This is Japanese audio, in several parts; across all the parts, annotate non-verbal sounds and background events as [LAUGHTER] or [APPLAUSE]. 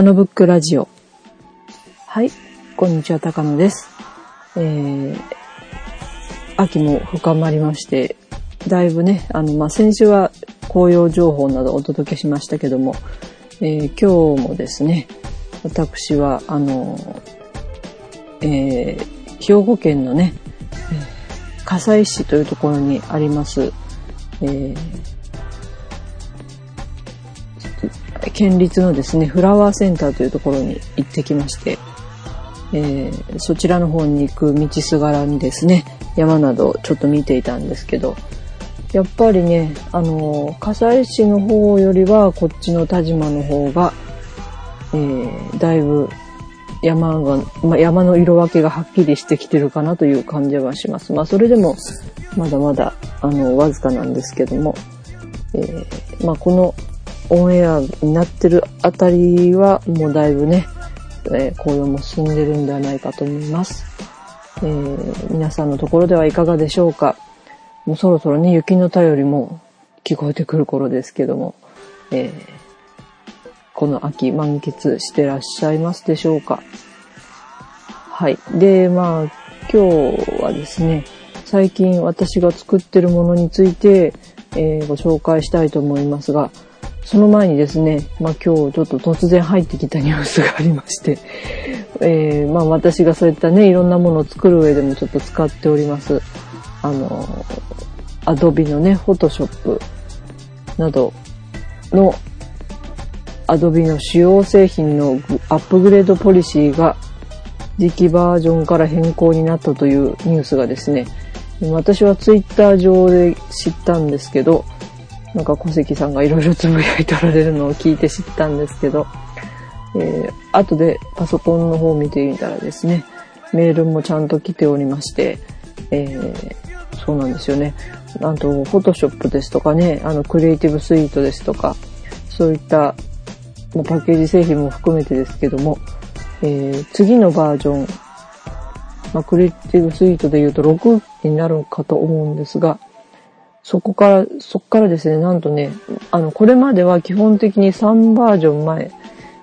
高野ブックラジオ。はい、こんにちは、高野です。えー、秋も深まりまして、だいぶね、あの、まあ、先週は紅葉情報などお届けしましたけども、えー、今日もですね、私は、あの、えー、兵庫県のね、加西市というところにあります、えー、県立のですね、フラワーセンターというところに行ってきまして、えー、そちらの方に行く道すがらにですね、山などちょっと見ていたんですけど、やっぱりね、あの、葛西市の方よりはこっちの田島の方が、えー、だいぶ山が、ま、山の色分けがはっきりしてきてるかなという感じはします。まあそれでもまだまだあのわずかなんですけども、えー、まあこのオンエアになってるあたりはもうだいぶね、えー、紅葉も進んでるんではないかと思います。えー、皆さんのところではいかがでしょうかもうそろそろね、雪の便りも聞こえてくる頃ですけども、えー、この秋満喫してらっしゃいますでしょうかはい。で、まあ、今日はですね、最近私が作ってるものについて、えー、ご紹介したいと思いますが、その前にですね、まあ今日ちょっと突然入ってきたニュースがありまして、[LAUGHS] えー、まあ私がそういったね、いろんなものを作る上でもちょっと使っております。あの、アドビのね、フォトショップなどのアドビの主要製品のアップグレードポリシーが次期バージョンから変更になったというニュースがですね、私はツイッター上で知ったんですけど、なんか小関さんがいろいろつぶやいておられるのを聞いて知ったんですけど、えー、後でパソコンの方を見てみたらですね、メールもちゃんと来ておりまして、えー、そうなんですよね。なんと、フォトショップですとかね、あの、クリエイティブスイートですとか、そういったパッケージ製品も含めてですけども、えー、次のバージョン、まあ、クリエイティブスイートで言うと6になるかと思うんですが、そこから、そこからですね、なんとね、あの、これまでは基本的に3バージョン前。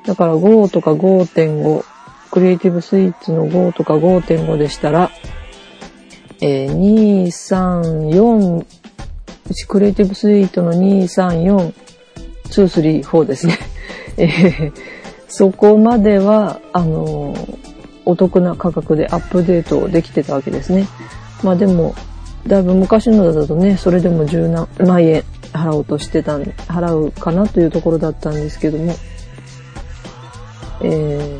だから5とか5.5、クリエイティブスイーツの5とか5.5でしたら、えー、2、3、4、クリエイティブスイートの2、3、4、2、3、4ですね。[LAUGHS] えー、そこまでは、あのー、お得な価格でアップデートできてたわけですね。まあでも、だいぶ昔のだとね、それでも十何万円払おうとしてたん、払うかなというところだったんですけども、え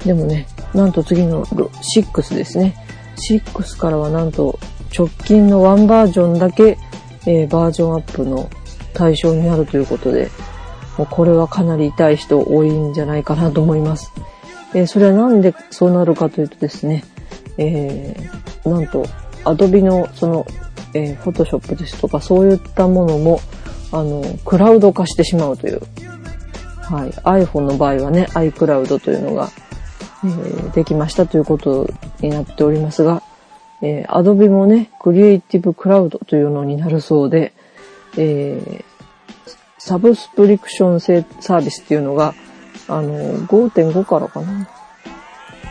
ー、でもね、なんと次の6ですね。6からはなんと直近の1バージョンだけ、えー、バージョンアップの対象になるということで、もうこれはかなり痛い人多いんじゃないかなと思います。えー、それはなんでそうなるかというとですね、えー、なんとアドビのその、えー、フォトショップですとかそういったものも、あの、クラウド化してしまうという。はい。iPhone の場合はね、iCloud というのが、えー、できましたということになっておりますが、えー、Adobe もね、クリエイティブクラウドというのになるそうで、えー、サブスプリクションサービスっていうのが、あの、5.5からかな。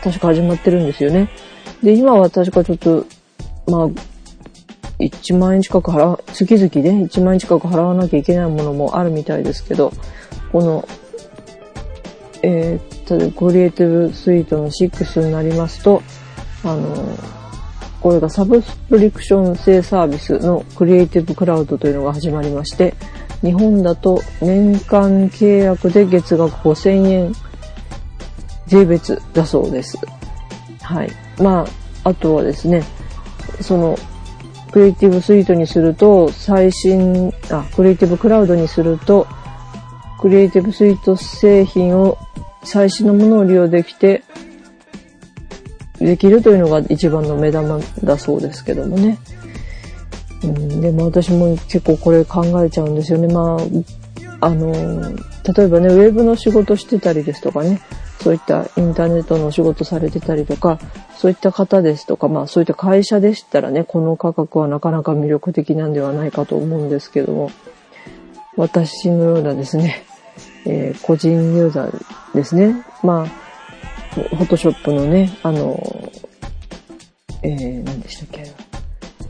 確か始まってるんですよね。で、今は確かちょっとまあ、1万円近く払う、月々で1万円近く払わなきゃいけないものもあるみたいですけど、この、えー、例えばクリエイティブスイートの6になりますと、あの、これがサブスプリクション制サービスのクリエイティブクラウドというのが始まりまして、日本だと年間契約で月額5000円税別だそうです。はい。まあ、あとはですね、その、クリエイティブスイートにすると、最新、あ、クリエイティブクラウドにすると、クリエイティブスイート製品を、最新のものを利用できて、できるというのが一番の目玉だそうですけどもね。うん、でも私も結構これ考えちゃうんですよね。まあ、あの、例えばね、ウェブの仕事してたりですとかね、そういったインターネットのお仕事されてたりとか、そういった方ですとか、まあそういった会社でしたらね、この価格はなかなか魅力的なんではないかと思うんですけども、私のようなですね、[LAUGHS] えー、個人ユーザーですね。まあ、フォトショップのね、あの、えー、何でしたっけ。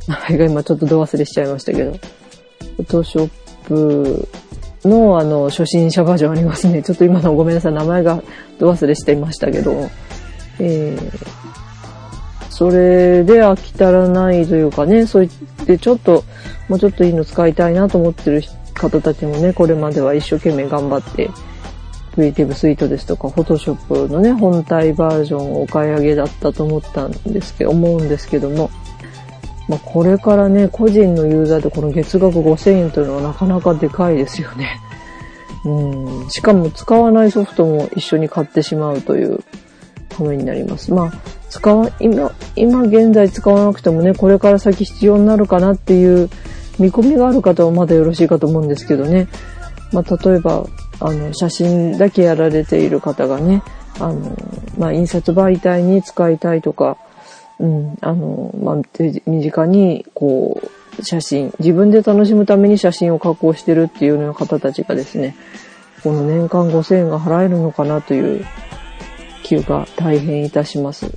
名前が今ちょっとど忘れしちゃいましたけど、フォトショップのあの、初心者バージョンありますね。[LAUGHS] ちょっと今のごめんなさい、名前がど忘れしていましたけど、えー、それで飽き足らないというかね、そう言ってちょっと、もうちょっといいの使いたいなと思ってる方たちもね、これまでは一生懸命頑張って、クリエイティブスイートですとか、フォトショップのね、本体バージョンをお買い上げだったと思ったんですけど、思うんですけども、まあ、これからね、個人のユーザーでこの月額5000円というのはなかなかでかいですよね。[LAUGHS] うん。しかも使わないソフトも一緒に買ってしまうというためになります。まあ、使わ、今、今現在使わなくてもね、これから先必要になるかなっていう見込みがある方はまだよろしいかと思うんですけどね。まあ、例えば、あの、写真だけやられている方がね、あの、まあ、印刷媒体に使いたいとか、うん、あの、まあ、身近に、こう、写真、自分で楽しむために写真を加工してるっていうような方たちがですね、この年間5000円が払えるのかなという気が大変いたします。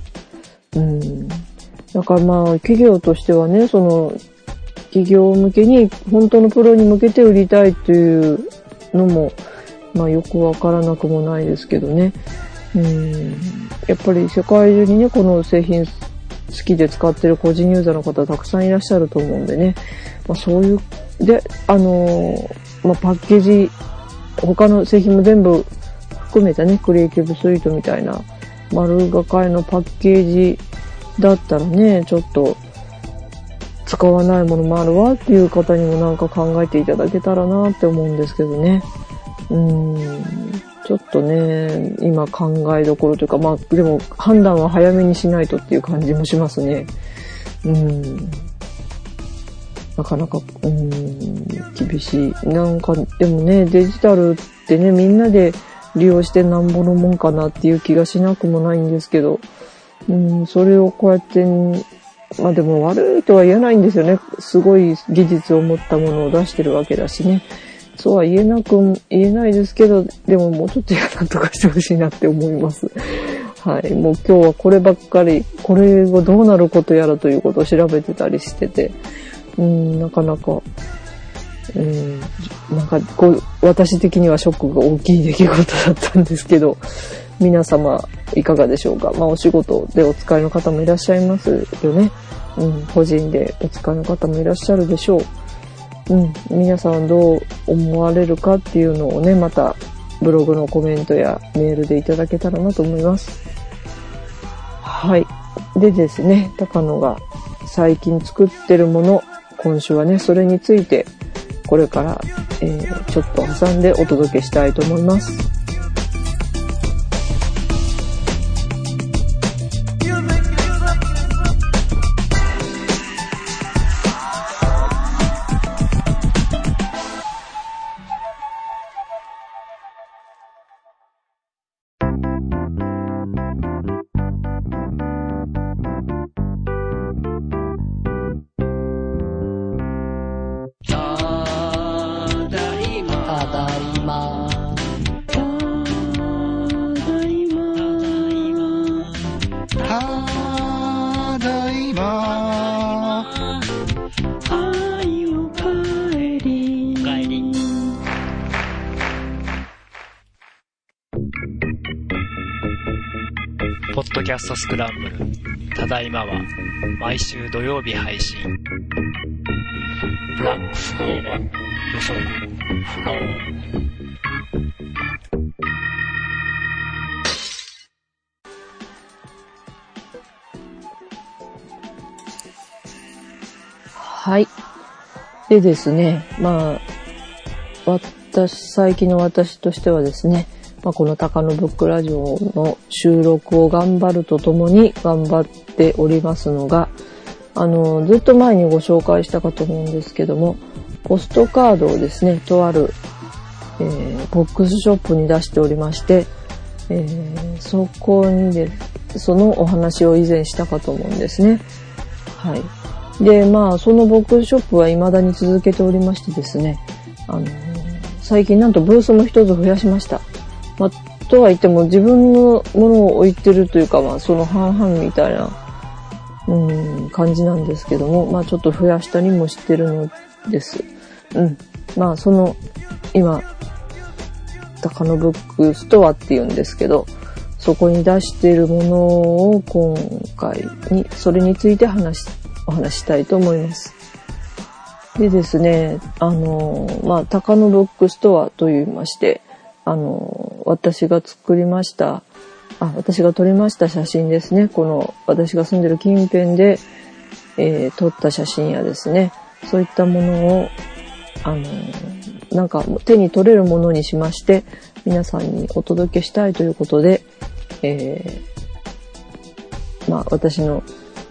うん。だからまあ、企業としてはね、その、企業向けに、本当のプロに向けて売りたいというのも、まあよくわからなくもないですけどね。うん。やっぱり世界中にね、この製品好きで使ってる個人ユーザーの方たくさんいらっしゃると思うんでね。まあそういう、で、あのまあパッケージ、他の製品も全部含めたね、クリエイティブスイートみたいな丸がかえのパッケージだったらね、ちょっと使わないものもあるわっていう方にもなんか考えていただけたらなって思うんですけどね。うん、ちょっとね、今考えどころというか、まあでも判断は早めにしないとっていう感じもしますね。うん。なかなか、うん、厳しい。なんか、でもね、デジタルってね、みんなで利用してなんぼのもんかなっていう気がしなくもないんですけど、うん、それをこうやって、まあでも悪いとは言えないんですよね。すごい技術を持ったものを出してるわけだしね。そうは言えなく、言えないですけど、でももうちょっとなんとかしてほしいなって思います。はい。もう今日はこればっかり、これがどうなることやらということを調べてたりしてて、うん、なかなか、うん、なんかこう、私的にはショックが大きい出来事だったんですけど、皆様いかがでしょうか？まあお仕事でお使いの方もいらっしゃいますよね。うん、個人でお使いの方もいらっしゃるでしょう。うん、皆さんどう思われるかっていうのをね、またブログのコメントやメールでいただけたらなと思います。はい。でですね、高野が最近作ってるもの、今週はね、それについてこれから、えー、ちょっと挟んでお届けしたいと思います。ャストスクランブル。ただいまは、毎週土曜日配信。ラックスの予測不能。はい。でですね、まあ、私、最近の私としてはですね、まあ、この高野ブックラジオの収録を頑張るとともに頑張っておりますのが、あの、ずっと前にご紹介したかと思うんですけども、ポストカードをですね、とある、えー、ボックスショップに出しておりまして、えー、そこにで、そのお話を以前したかと思うんですね。はい。で、まあ、そのボックスショップは未だに続けておりましてですね、あの、最近なんとブースも一つ増やしました。まあ、とは言っても自分のものを置いてるというか、まあ、その半々みたいな、うん、感じなんですけども、まあ、ちょっと増やしたりもしてるのです。うん。まあ、その、今、高野ブックストアっていうんですけど、そこに出しているものを今回に、それについて話し、お話ししたいと思います。でですね、あの、まあ、高野ブックストアと言いまして、あの、私が作りました、あ、私が撮りました写真ですね。この、私が住んでる近辺で、えー撮った写真やですね、そういったものを、あの、なんか手に取れるものにしまして、皆さんにお届けしたいということで、えーまあ、私の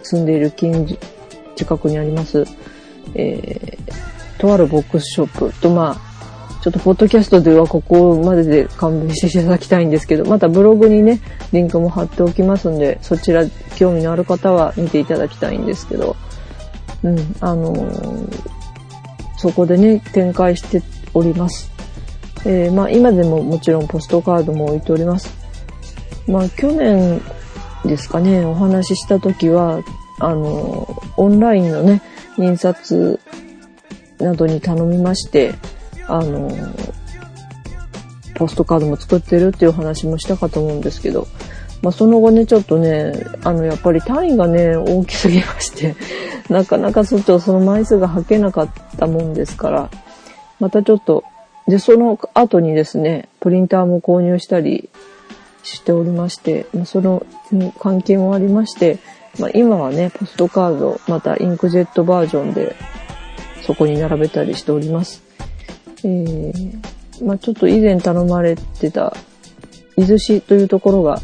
住んでいる近所近くにあります、えーとあるボックスショップと、まあ、ちょっとポッドキャストではここまでで勘弁していただきたいんですけど、またブログにね、リンクも貼っておきますんで、そちら興味のある方は見ていただきたいんですけど、うん、あのーそこでね、展開しております。えーまあ今でももちろんポストカードも置いております。まあ去年ですかね、お話しした時は、あの、オンラインのね、印刷などに頼みまして、あの、ポストカードも作ってるっていう話もしたかと思うんですけど、まあその後ね、ちょっとね、あの、やっぱり単位がね、大きすぎまして、[LAUGHS] なかなかそっちをその枚数が履けなかったもんですから、またちょっと、で、その後にですね、プリンターも購入したりしておりまして、まあ、その関係もありまして、まあ、今はね、ポストカード、またインクジェットバージョンでそこに並べたりしております。えー、まあ、ちょっと以前頼まれてた、伊豆市というところが、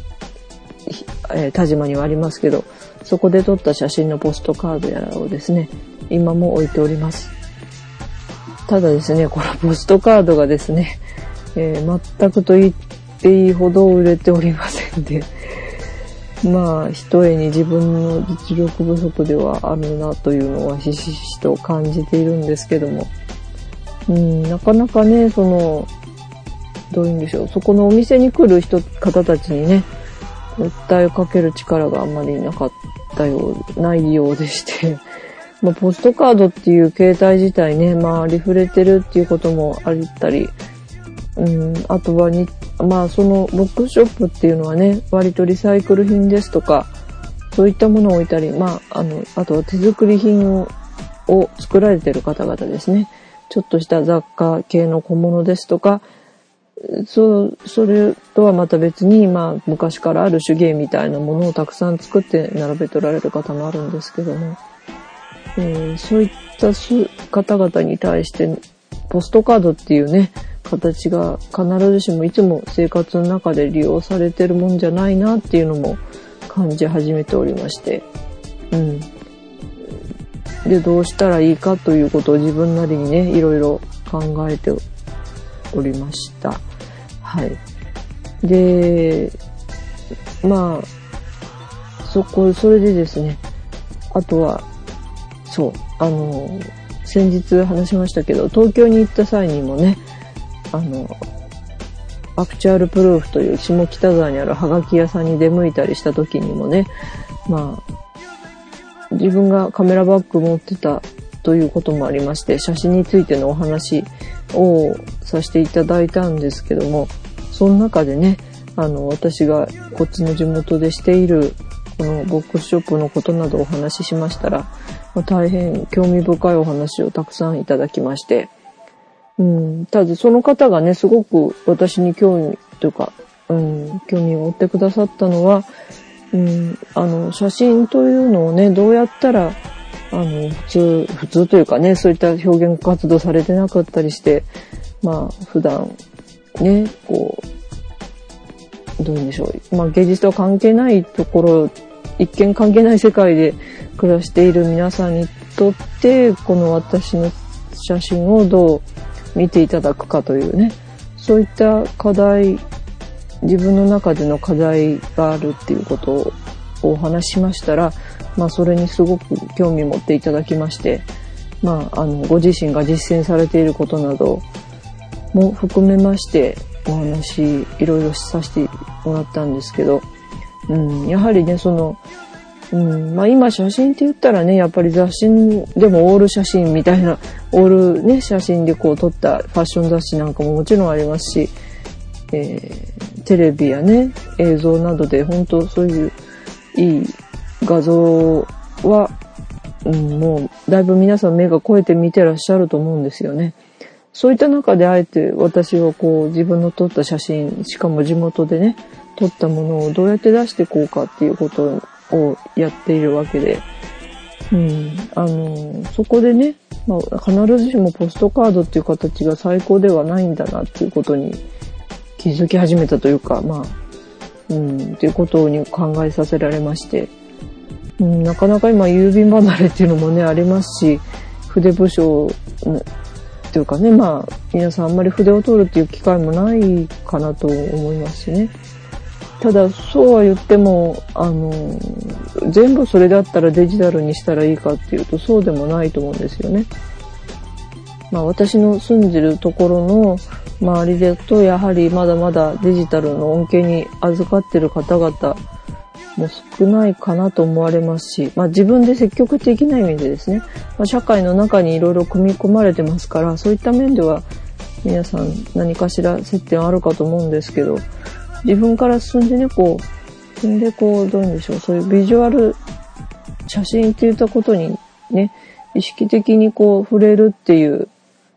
えー田島にはありますけど、そこで撮った写真のポストカードやらをですね、今も置いております。ただですね、このポストカードがですね、えー全くと言っていいほど売れておりませんで、まあ、一重に自分の実力不足ではあるなというのはひしひしと感じているんですけども、うん、なかなかね、その、どういうんでしょう、そこのお店に来る人、方たちにね、訴えをかける力があんまりなかったよう、ないようでして、[LAUGHS] まあ、ポストカードっていう携帯自体ね、まあ、リフレてるっていうこともあったり、うん、あとはに、まあ、その、ボックスショップっていうのはね、割とリサイクル品ですとか、そういったものを置いたり、まあ、あの、あとは手作り品、を作られてる方々ですね。ちょっとした雑貨系の小物ですとか、そう、それとはまた別に、まあ、昔からある手芸みたいなものをたくさん作って並べておられる方もあるんですけども、えーそういった方々に対して、ポストカードっていうね、形が必ずしもいつも生活の中で利用されてるもんじゃないなっていうのも感じ始めておりまして、うん。で、どうしたらいいかということを自分なりにね、いろいろ考えておりました。はい。で、まあ、そこ、それでですね、あとは、そう、あの、先日話しましたけど、東京に行った際にもね、あの、アクチュアルプルーフという下北沢にあるハガキ屋さんに出向いたりした時にもね、まあ、自分がカメラバッグ持ってたということもありまして、写真についてのお話をさせていただいたんですけども、その中でね、あの、私がこっちの地元でしている、このボックスショップのことなどをお話ししましたら、ま大変興味深いお話をたくさんいただきまして、うん、ただその方がね、すごく私に興味というか、うん、興味を持ってくださったのは、うん、あの、写真というのをね、どうやったら、あの、普通、普通というかね、そういった表現活動されてなかったりして、まあ、普段、ね、こう、どういうんでしょう。まあ、芸術とは関係ないところ、一見関係ない世界で暮らしている皆さんにとって、この私の写真をどう見ていただくかというね、そういった課題、自分の中での課題があるっていうことをお話しましたら、まあそれにすごく興味持っていただきまして、まああの、ご自身が実践されていることなども含めましてお話いろいろさせてもらったんですけど、うん、やはりね、その、うん、まあ今写真って言ったらね、やっぱり雑誌でもオール写真みたいな、オールね、写真でこう撮ったファッション雑誌なんかももちろんありますし、えー、テレビやね、映像などで本当そういういい画像は、うん、もうだいぶ皆さん目が超えて見てらっしゃると思うんですよね。そういった中であえて私はこう自分の撮った写真、しかも地元でね、撮ったものをどうやって出していこうかっていうことをやっているわけで、うん、あの、そこでね、まあ、必ずしもポストカードっていう形が最高ではないんだなっていうことに気づき始めたというか、まあ、うん、っていうことに考えさせられまして、うん、なかなか今郵便離れっていうのもね、ありますし、筆部署っていうかね、まあ、皆さんあんまり筆を取るっていう機会もないかなと思いますしね。ただ、そうは言っても、あの、全部それだったらデジタルにしたらいいかっていうと、そうでもないと思うんですよね。まあ、私の住んでるところの周りでと、やはりまだまだデジタルの恩恵に預かってる方々も少ないかなと思われますし、まあ、自分で積極的な意味でですね、まあ、社会の中にいろいろ組み込まれてますから、そういった面では皆さん何かしら接点あるかと思うんですけど、自分から進んでね、こう、進んでこう、どういうんでしょう、そういうビジュアル写真って言ったことにね、意識的にこう触れるっていう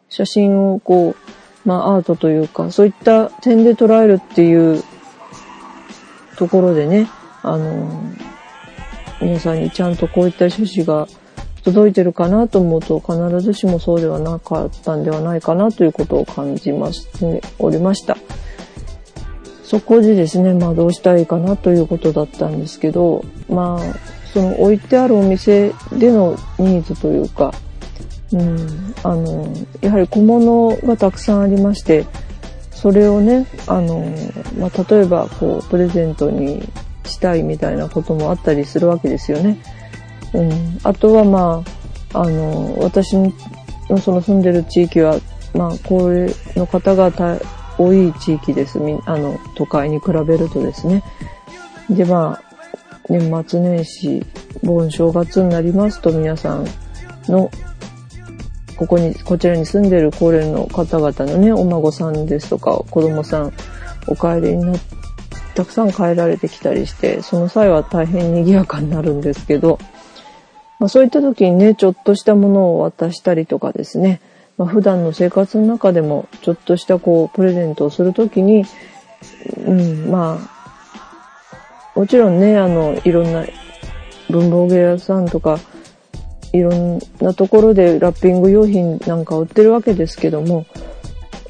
写真をこう、まあアートというか、そういった点で捉えるっていうところでね、あの、皆さんにちゃんとこういった趣旨が届いてるかなと思うと必ずしもそうではなかったんではないかなということを感じまして、おりました。そこでですね、まあどうしたらいいかなということだったんですけど、まあ、その置いてあるお店でのニーズというか、うん、あの、やはり小物がたくさんありまして、それをね、あの、まあ、例えば、こう、プレゼントにしたいみたいなこともあったりするわけですよね。うん。あとは、まあ、あの、私のその住んでる地域は、まあ、高齢の方々多い地域です。あの、都会に比べるとですね。で、まあ、年末年始、盆正月になりますと皆さんの、ここに、こちらに住んでる高齢の方々のね、お孫さんですとか、子供さん、お帰りになって、たくさん帰られてきたりして、その際は大変賑やかになるんですけど、まあ、そういった時にね、ちょっとしたものを渡したりとかですね、まあ、普段の生活の中でもちょっとしたこうプレゼントをするときに、うん、まあ、もちろんね、あの、いろんな文房具屋さんとか、いろんなところでラッピング用品なんか売ってるわけですけども、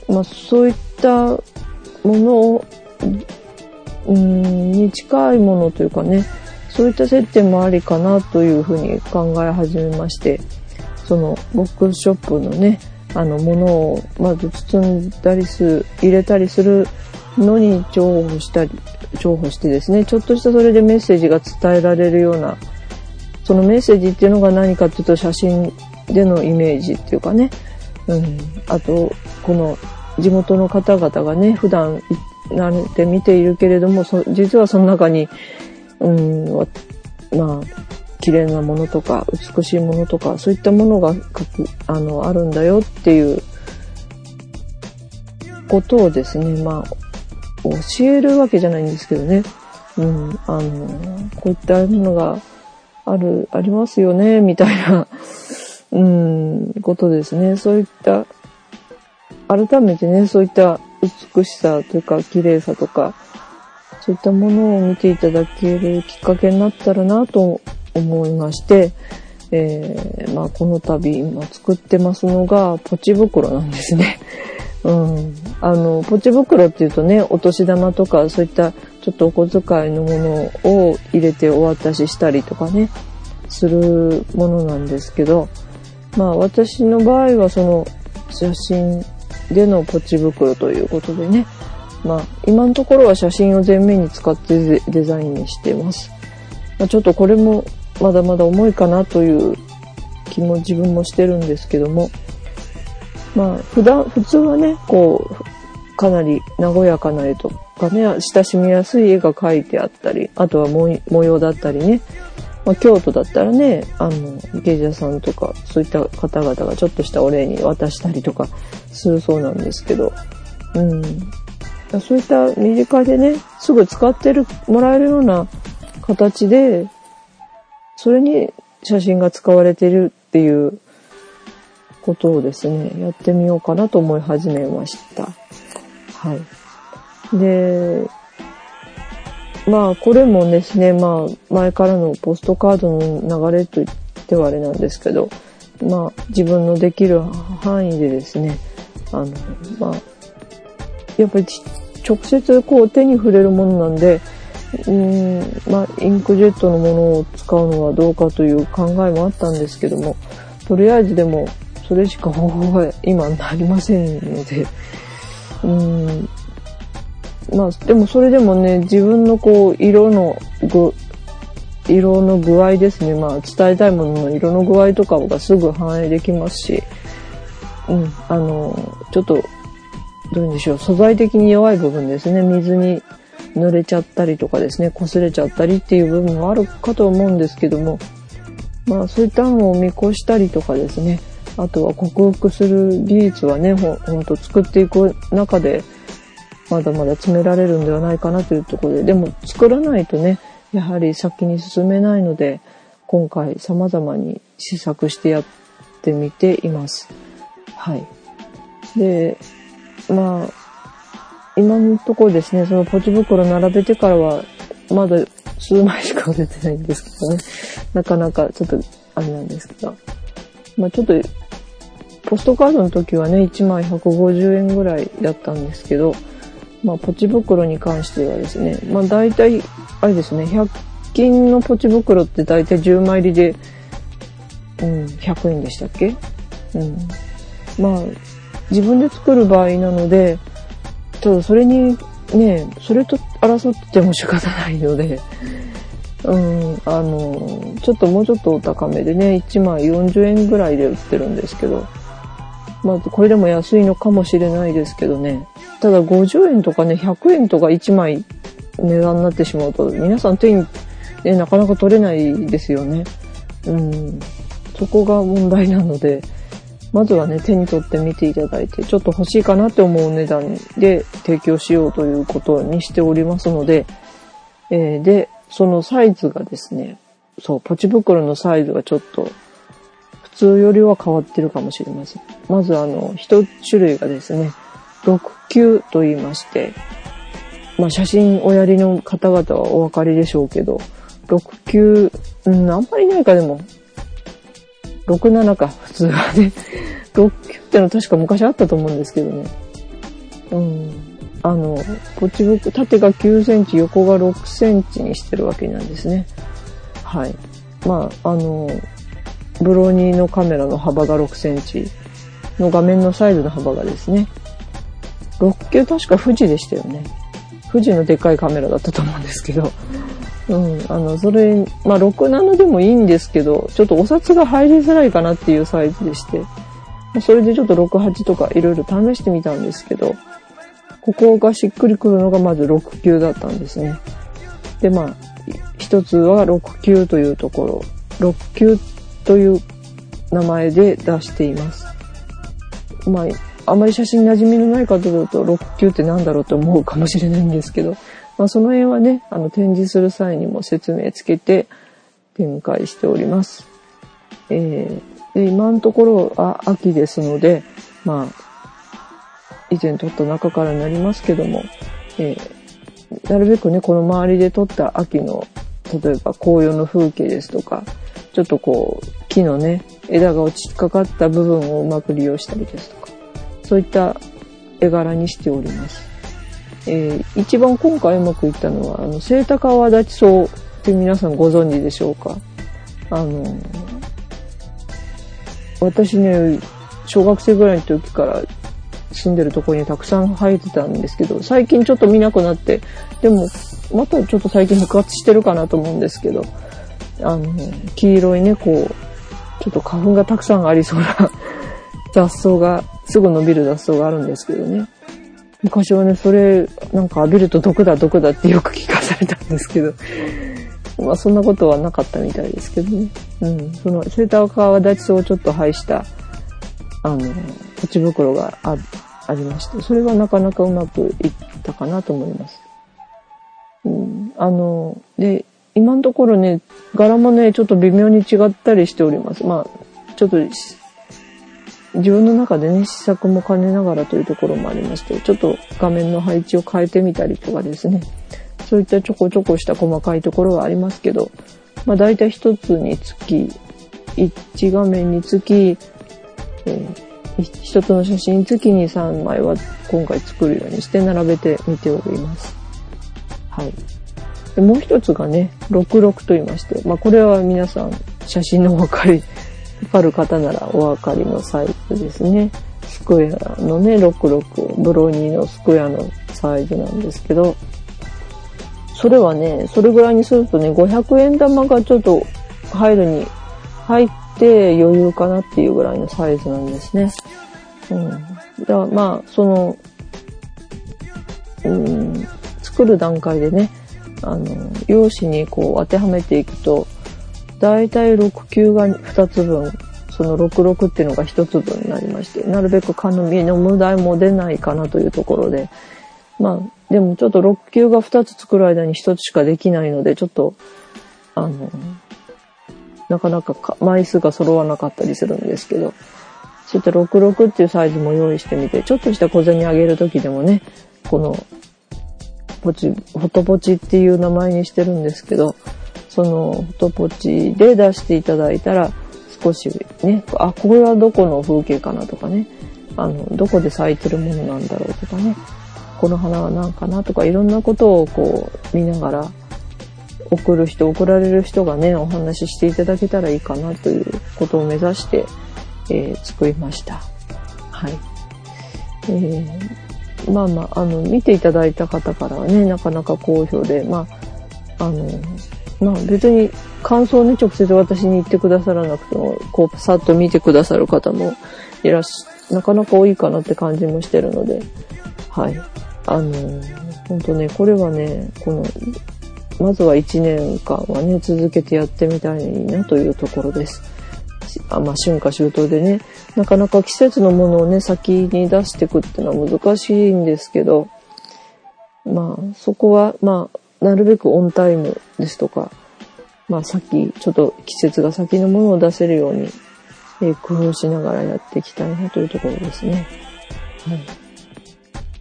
まあそういったものを、うん、に近いものというかね、そういった接点もありかなというふうに考え始めまして、そのボックスショップのね、あの、ものをまず包んだりする、入れたりするのに重宝したり、重宝してですね、ちょっとしたそれでメッセージが伝えられるような、そのメッセージっていうのが何かっていうと写真でのイメージっていうかね、うん、あと、この地元の方々がね、普段慣れて見ているけれども、実はその中に、うん、まあ、綺麗なものとか美しいものとかそういったものがあのあるんだよっていうことをですねまあ教えるわけじゃないんですけどね、うん、あのこういったものがあるありますよねみたいな、[LAUGHS] うん、ことですねそういった改めてねそういった美しさというか綺麗さとかそういったものを見ていただけるきっかけになったらなと思いまして、えー、まあ、この度今作ってますのがポチ袋なんですね。うん。あの、ポチ袋っていうとね、お年玉とかそういったちょっとお小遣いのものを入れてお渡ししたりとかね、するものなんですけど、まあ私の場合はその写真でのポチ袋ということでね、まあ今のところは写真を前面に使ってデザインにしてます。まあ、ちょっとこれもまだまだ重いかなという気も自分もしてるんですけども、まあ、普段、普通はね、こう、かなり和やかな絵とかね、親しみやすい絵が描いてあったり、あとは模様だったりね、まあ、京都だったらね、あの、芸者さんとか、そういった方々がちょっとしたお礼に渡したりとかするそうなんですけど、うん。そういった身近でね、すぐ使ってる、もらえるような形で、それに写真が使われてるっていうことをですね、やってみようかなと思い始めました。はい。で、まあ、これもですね、まあ、前からのポストカードの流れといってはあれなんですけど、まあ、自分のできる範囲でですね、あの、まあ、やっぱり直接こう手に触れるものなんで、うん、まあ、インクジェットのものを使うのはどうかという考えもあったんですけども、とりあえずでも、それしか方法が今なりませんので、うん、まあ、でもそれでもね、自分のこう、色の具、色の具合ですね。まあ、伝えたいものの色の具合とかがすぐ反映できますし、うん、あの、ちょっと、どういうんでしょう、素材的に弱い部分ですね。水に濡れちゃったりとかですね、擦れちゃったりっていう部分もあるかと思うんですけども、まあ、そういったのを見越したりとかですね、あとは克服する技術はね、ほほんと作っていく中で、まだまだ詰められるんではないかなというところで、でも作らないとね、やはり先に進めないので、今回様々に試作してやってみています。はい。で、まあ、今のところですね、そのポチ袋並べてからは、まだ数枚しか出てないんですけどね。なかなかちょっと、あれなんですけど。まあちょっと、ポストカードの時はね、1枚150円ぐらいだったんですけど、まあ、ポチ袋に関してはですね、まあ、大体、あれですね、100均のポチ袋って大体10枚入りで、うん、100円でしたっけ？うん。まあ、自分で作る場合なので、ちょっとそれに、ね、それと争っても仕方ないので、[LAUGHS] うん、あの、ちょっともうちょっとお高めでね、1枚40円ぐらいで売ってるんですけど、まあ、これでも安いのかもしれないですけどね。ただ50円とかね、100円とか1枚値段になってしまうと、皆さん手に、ね、なかなか取れないですよね。うん。そこが問題なので、まずはね、手に取ってみていただいて、ちょっと欲しいかなって思う値段で提供しようということにしておりますので、えー、で、そのサイズがですね、そう、ポチ袋のサイズがちょっと通よりは変わってるかもしれません。まずあの、一種類がですね、6級と言いまして、まあ写真おやりの方々はお分かりでしょうけど、6級、うん、あんまりないかでも、6、7か、普通はね。[LAUGHS] 6級ってのは確か昔あったと思うんですけどね。うん。あの、ポチブク、縦が9センチ、横が6センチにしてるわけなんですね。はい。まあ、あの、ブローニーのカメラの幅が6センチ。の画面のサイズの幅がですね、6級確か富士でしたよね。富士のでっかいカメラだったと思うんですけど、うん、あの、それ、まあ、6、7でもいいんですけど、ちょっとお札が入りづらいかなっていうサイズでして、それでちょっと6、8とかいろいろ試してみたんですけど、ここがしっくりくるのがまず6級だったんですね。で、まあ、一つは6級というところ、6級っという名前で出しています。まあ、あまり写真馴染みのない方だと6級って何だろうと思うかもしれないんですけど、まあ、その辺はね、あの展示する際にも説明つけて展開しております。えー、で今のところあ秋ですので、まあ、以前撮った中からになりますけども、えー、なるべくね、この周りで撮った秋の、例えば紅葉の風景ですとか、ちょっとこう、木のね、枝が落ちかかった部分をうまく利用したりですとか、そういった絵柄にしております。えー、一番今回うまくいったのは、あの、セイタカワダチソウって皆さんご存知でしょうか？あの、私ね、小学生ぐらいの時から住んでるところにたくさん生えてたんですけど、最近ちょっと見なくなって、でも、またちょっと最近復活してるかなと思うんですけど、あの、黄色いね、こう、ちょっと花粉がたくさんありそうな [LAUGHS] 雑草が、すぐ伸びる雑草があるんですけどね。昔はね、それ、なんか浴びると毒だ毒だってよく聞かされたんですけど、[LAUGHS] まあそんなことはなかったみたいですけどね。うん。その、セーター川立ち草をちょっと配した、あの、ポチ袋があありまして、それはなかなかうまくいったかなと思います。うん。あの、で、今のところね、柄もね、ちょっと微妙に違ったりしております。まあ、ちょっと、自分の中でね、試作も兼ねながらというところもありまして、ちょっと画面の配置を変えてみたりとかですね、そういったちょこちょこした細かいところはありますけど、まあ大体一つにつき、1画面につき、えー、一つの写真につきに3枚は今回作るようにして並べてみております。はい。でもう一つがね、66と言いまして、まあこれは皆さん写真のお分かり、[LAUGHS] わかる方ならお分かりのサイズですね。スクエアのね、66、ブロニーのスクエアのサイズなんですけど、それはね、それぐらいにするとね、500円玉がちょっと入るに入って余裕かなっていうぐらいのサイズなんですね。うん。だからまあ、その、うん、作る段階でね、あの、用紙にこう当てはめていくと、だいたい6級が2つ分、その66っていうのが1つ分になりまして、なるべく紙の無駄も出ないかなというところで、まあ、でもちょっと6級が2つ作る間に1つしかできないので、ちょっと、あの、なかなか枚数が揃わなかったりするんですけど、そういった66っていうサイズも用意してみて、ちょっとした小銭あげる時でもね、この、ポチ、フォトポチっていう名前にしてるんですけど、そのフォトポチで出していただいたら、少しね、あ、これはどこの風景かなとかね、あの、どこで咲いてるものなんだろうとかね、この花は何かなとかいろんなことをこう見ながら送る人、送られる人がね、お話ししていただけたらいいかなということを目指して、えー、作りました。はい。えー、まあまあ、あの、見ていただいた方からはね、なかなか好評で、まあ、あの、まあ別に感想をね、直接私に言ってくださらなくても、こう、さっと見てくださる方もいらっしゃ、なかなか多いかなって感じもしてるので、はい。あの、本当ね、これはね、この、まずは1年間はね、続けてやってみたいなというところです。あまあ、春夏秋冬でね、なかなか季節のものをね、先に出していくっていうのは難しいんですけど、まあ、そこは、まあ、なるべくオンタイムですとか、まあ、先、ちょっと季節が先のものを出せるように、えー、工夫しながらやっていきたいなというところですね。はい。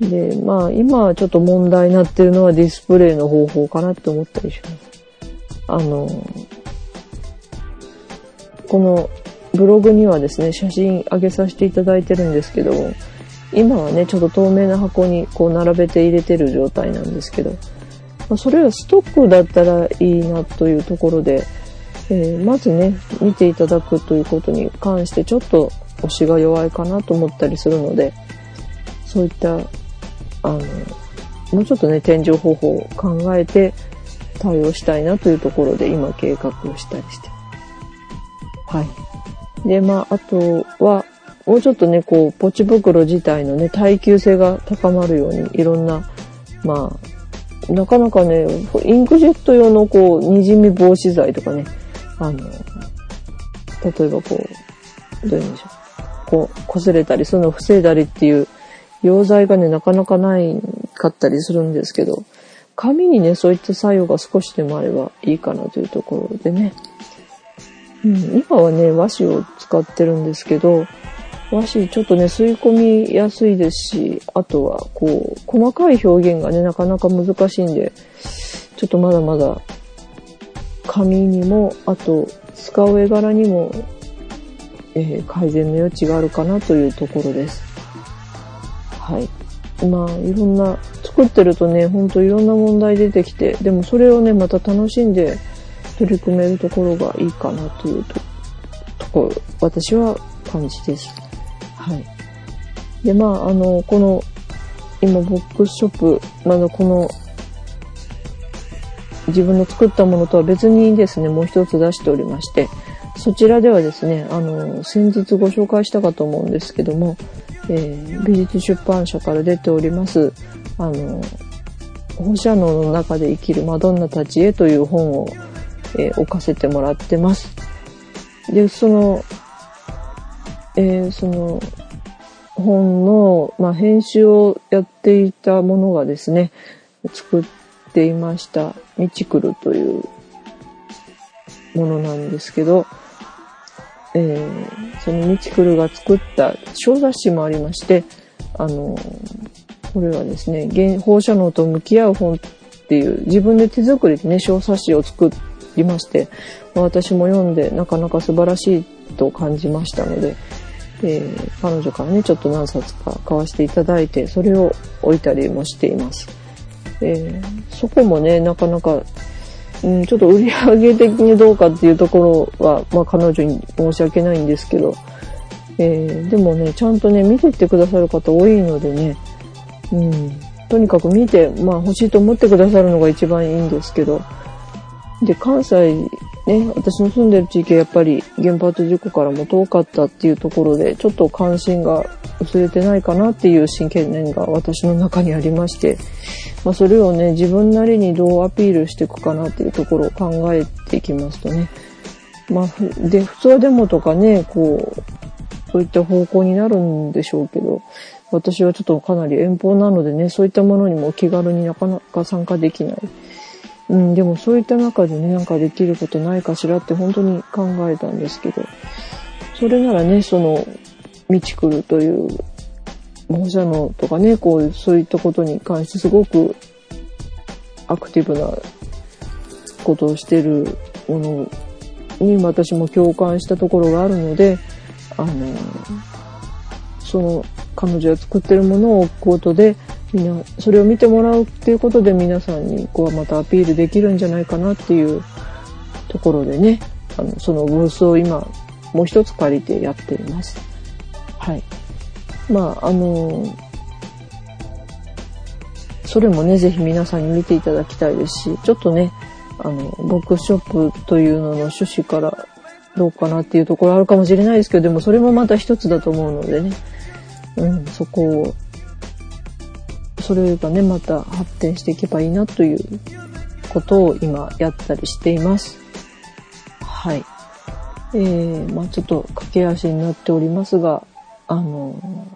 で、まあ今ちょっと問題になってるのはディスプレイの方法かなって思ったりします。あの、このブログにはですね、写真上げさせていただいてるんですけど、今はね、ちょっと透明な箱にこう並べて入れてる状態なんですけど、まあ、それはストックだったらいいなというところで、えー、まずね、見ていただくということに関してちょっと推しが弱いかなと思ったりするので、そういったあの、もうちょっとね、展示方法を考えて対応したいなというところで今計画をしたりしてはい。で、まあ、あとは、もうちょっとね、こう、ポチ袋自体のね、耐久性が高まるように、いろんな、まあ、なかなかね、インクジェット用のこう、滲み防止剤とかね、あの、例えばこう、どういうんでしょう。こう、擦れたり、そういうのを防いだりっていう溶剤がね、なかなかないかったりするんですけど、紙にね、そういった作用が少しでもあればいいかなというところでね。うん、今はね、和紙を使ってるんですけど、和紙ちょっとね、吸い込みやすいですし、あとは、こう、細かい表現がね、なかなか難しいんで、ちょっとまだまだ、紙にも、あと、使う絵柄にも、えー、改善の余地があるかなというところです。はい。まあ、いろんな、作ってるとね、ほんといろんな問題出てきて、でもそれをね、また楽しんで取り組めるところがいいかなというと、ところ、私は感じです。はい。で、まあ、あの、この、今、ボックスショップ、まだこの、自分の作ったものとは別にですね、もう一つ出しておりまして、そちらではですね、あの、先日ご紹介したかと思うんですけども、えー、美術出版社から出ております、あの、放射能の中で生きるマドンナたちへという本を、えー、置かせてもらってます。で、その、えー、その、本の、まあ、編集をやっていたものがですね、作っていました、ミチクルというものなんですけど、えー、そのミチクルが作った小雑誌もありまして、あの、これはですね、放射能と向き合う本っていう自分で手作りでね、小冊子を作っりまして、私も読んでなかなか素晴らしいと感じましたので、えー、彼女からね、ちょっと何冊か買わせていただいて、それを置いたりもしています。えー、そこもね、なかなかうん、ちょっと売り上げ的にどうかっていうところは、まあ彼女に申し訳ないんですけど、えー、でもね、ちゃんとね、見てってくださる方多いのでね、うん、とにかく見て、まあ欲しいと思ってくださるのが一番いいんですけど、で、関西ね、私の住んでる地域はやっぱり原発事故からも遠かったっていうところで、ちょっと関心が薄れてないかなっていう真剣念が私の中にありまして、まあ、それをね、自分なりにどうアピールしていくかなっていうところを考えていきますとね、まあ、で、普通はデモとかね、こう、そういった方向になるんでしょうけど、私はちょっとかなり遠方なのでね、そういったものにも気軽になかなか参加できない。うん、でもそういった中でね、なんかできることないかしらって本当に考えたんですけど、それならね、その、道来るという、放射能とかね、こう、そういったことに関してすごくアクティブなことをしてるものに私も共感したところがあるので、あの、その彼女が作ってるものを置くことで、みんな、それを見てもらうっていうことで皆さんにこうまたアピールできるんじゃないかなっていうところでね、あの、そのブースを今、もう一つ借りてやっています。はい。まあ、あのそれもね、ぜひ皆さんに見ていただきたいですし、ちょっとね、あの、ボックスショップというのの趣旨からどうかなっていうところあるかもしれないですけど、でもそれもまた一つだと思うのでね、うん、そこをそれがね、また発展していけばいいなということを今やったりしています。はい。えー、まあちょっと駆け足になっておりますが、あの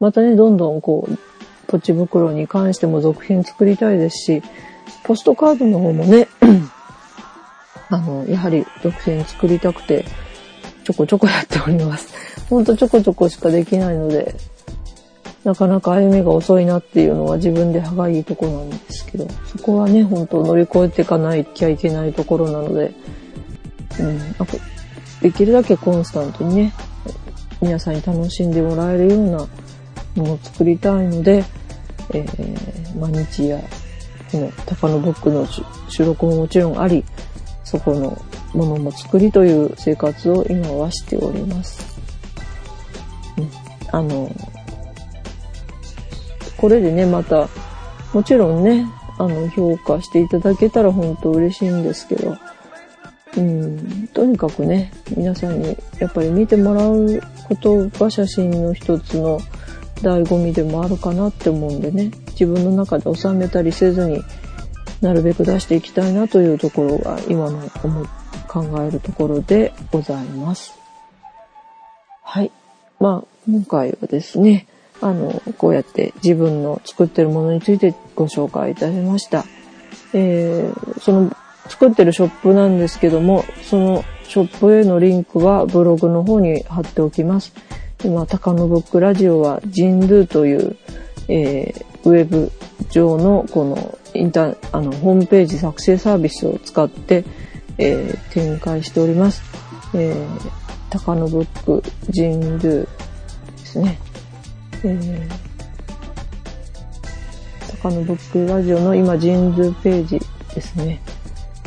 またね、どんどんこう、ポチ袋に関しても続編作りたいですし、ポストカードの方もね、[CLEARS THROAT] あの、やはり続編作りたくて、ちょこちょこやっております。ほんとちょこちょこしかできないので、なかなか歩みが遅いなっていうのは自分で歯がいいとこなんですけど、そこはね、本当乗り越えていかないきゃいけないところなので、うん、なんかできるだけコンスタントにね、皆さんに楽しんでもらえるようなものを作りたいので、えー、毎日や、この高野ブックの収録ももちろんあり、そこのものも作りという生活を今はしております。うん、あの、これでね、また、もちろんね、あの、評価していただけたら本当嬉しいんですけど、うん、とにかくね、皆さんにやっぱり見てもらうことが写真の一つの醍醐味でもあるかなって思うんでね、自分の中で収めたりせずになるべく出していきたいなというところが今の思考えるところでございます。はい。まあ、今回はですね、あの、こうやって自分の作ってるものについてご紹介いたしました。えー、その作ってるショップなんですけども、そのショップへのリンクはブログの方に貼っておきます。今、高野ブックラジオはジンドゥという、えー、ウェブ上のこのインター、あの、ホームページ作成サービスを使って、えー、展開しております。えー、高野ブックジンドゥですね。えー、高野ブックラジオの今、ジンドゥページですね。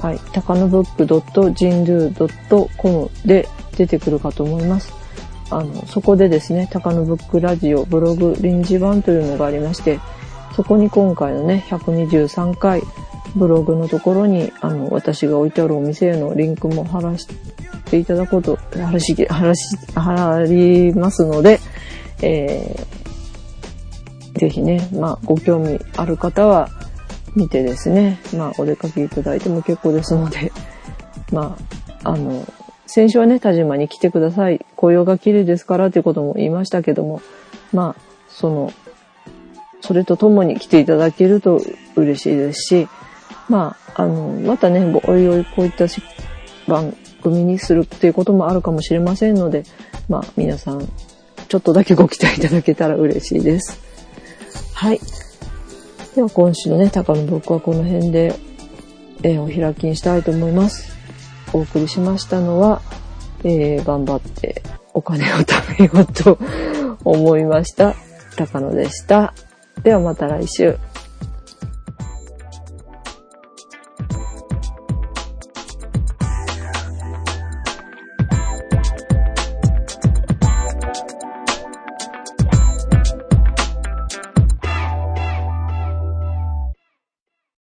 はい。高野ブック .jindoo.com で出てくるかと思います。あの、そこでですね、高野ブックラジオブログ臨時版というのがありまして、そこに今回のね、123回ブログのところに、あの、私が置いてあるお店へのリンクも貼らししていただくこと、話し、話し、払りますので、えー、ぜひね、まあ、ご興味ある方は見てですね、まあ、お出かけいただいても結構ですので、[LAUGHS] まあ、あの、先週はね、田島に来てください。紅葉が綺麗ですからということも言いましたけども、まあ、その、それとともに来ていただけると嬉しいですし、まあ、あの、またね、おいおいこういった番組にするっていうこともあるかもしれませんので、まあ、皆さん、ちょっとだけご期待いただけたら嬉しいです。はい。では今週のね、高野ブックはこの辺で、えー、お開きにしたいと思います。お送りしましたのは、えー、頑張ってお金を貯めようと思いました。高野でした。ではまた来週。